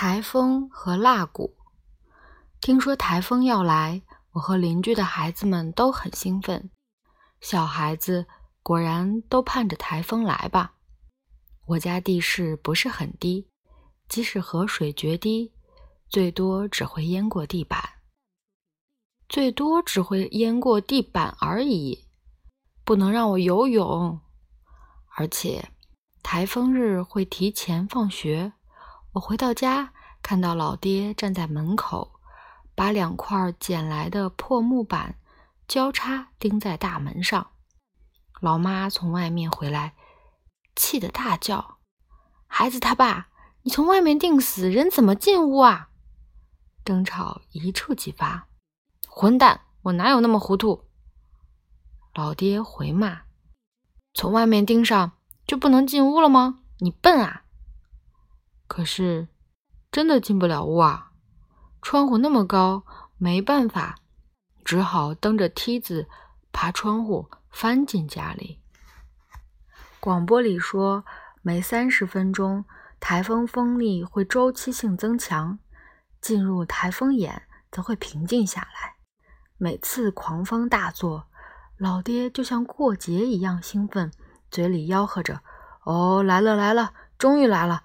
台风和蜡鼓。听说台风要来，我和邻居的孩子们都很兴奋。小孩子果然都盼着台风来吧。我家地势不是很低，即使河水决堤，最多只会淹过地板，最多只会淹过地板而已，不能让我游泳。而且台风日会提前放学。我回到家，看到老爹站在门口，把两块捡来的破木板交叉钉在大门上。老妈从外面回来，气得大叫：“孩子他爸，你从外面钉死，人怎么进屋啊？”争吵一触即发。混蛋，我哪有那么糊涂？老爹回骂：“从外面钉上就不能进屋了吗？你笨啊！”可是，真的进不了屋啊！窗户那么高，没办法，只好蹬着梯子爬窗户翻进家里。广播里说，每三十分钟，台风风力会周期性增强，进入台风眼则会平静下来。每次狂风大作，老爹就像过节一样兴奋，嘴里吆喝着：“哦，来了来了，终于来了！”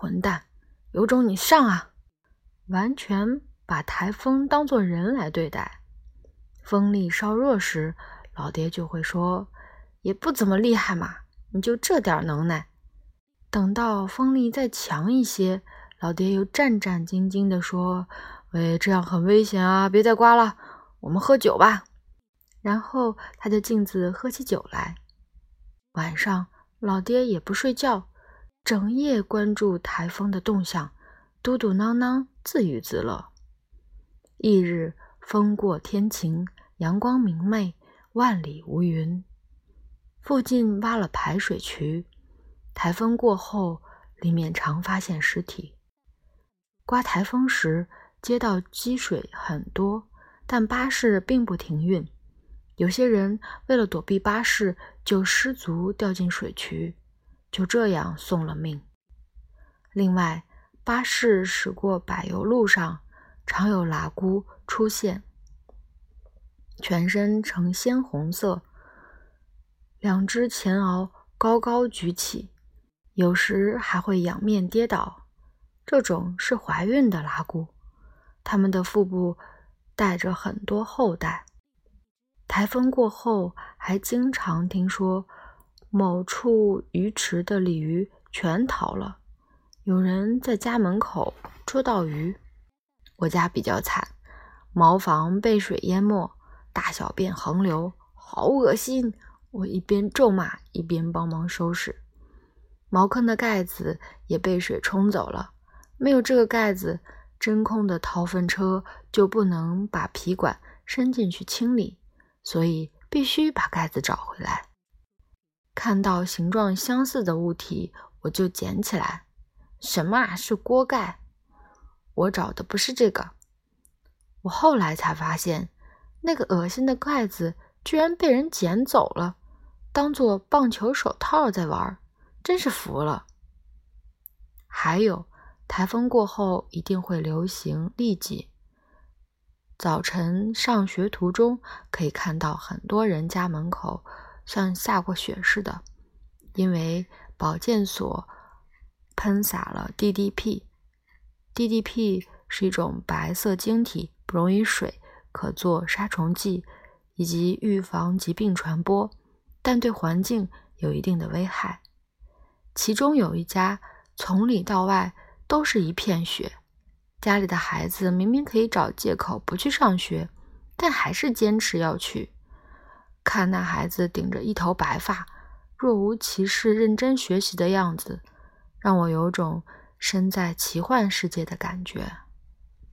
混蛋，有种你上啊！完全把台风当作人来对待。风力稍弱时，老爹就会说：“也不怎么厉害嘛，你就这点能耐。”等到风力再强一些，老爹又战战兢兢地说：“喂，这样很危险啊，别再刮了，我们喝酒吧。”然后他就径自喝起酒来。晚上，老爹也不睡觉。整夜关注台风的动向，嘟嘟囔囔，自娱自乐。翌日，风过天晴，阳光明媚，万里无云。附近挖了排水渠，台风过后，里面常发现尸体。刮台风时，街道积水很多，但巴士并不停运。有些人为了躲避巴士，就失足掉进水渠。就这样送了命。另外，巴士驶过柏油路上，常有喇姑出现，全身呈鲜红色，两只前螯高高举起，有时还会仰面跌倒。这种是怀孕的喇姑，它们的腹部带着很多后代。台风过后，还经常听说。某处鱼池的鲤鱼全逃了，有人在家门口捉到鱼。我家比较惨，茅房被水淹没，大小便横流，好恶心！我一边咒骂，一边帮忙收拾。茅坑的盖子也被水冲走了，没有这个盖子，真空的掏粪车就不能把皮管伸进去清理，所以必须把盖子找回来。看到形状相似的物体，我就捡起来。什么啊？是锅盖？我找的不是这个。我后来才发现，那个恶心的盖子居然被人捡走了，当做棒球手套在玩，真是服了。还有，台风过后一定会流行痢疾。早晨上学途中，可以看到很多人家门口。像下过雪似的，因为保健所喷洒了 DDP。DDP 是一种白色晶体，不溶于水，可做杀虫剂以及预防疾病传播，但对环境有一定的危害。其中有一家从里到外都是一片雪，家里的孩子明明可以找借口不去上学，但还是坚持要去。看那孩子顶着一头白发，若无其事、认真学习的样子，让我有种身在奇幻世界的感觉。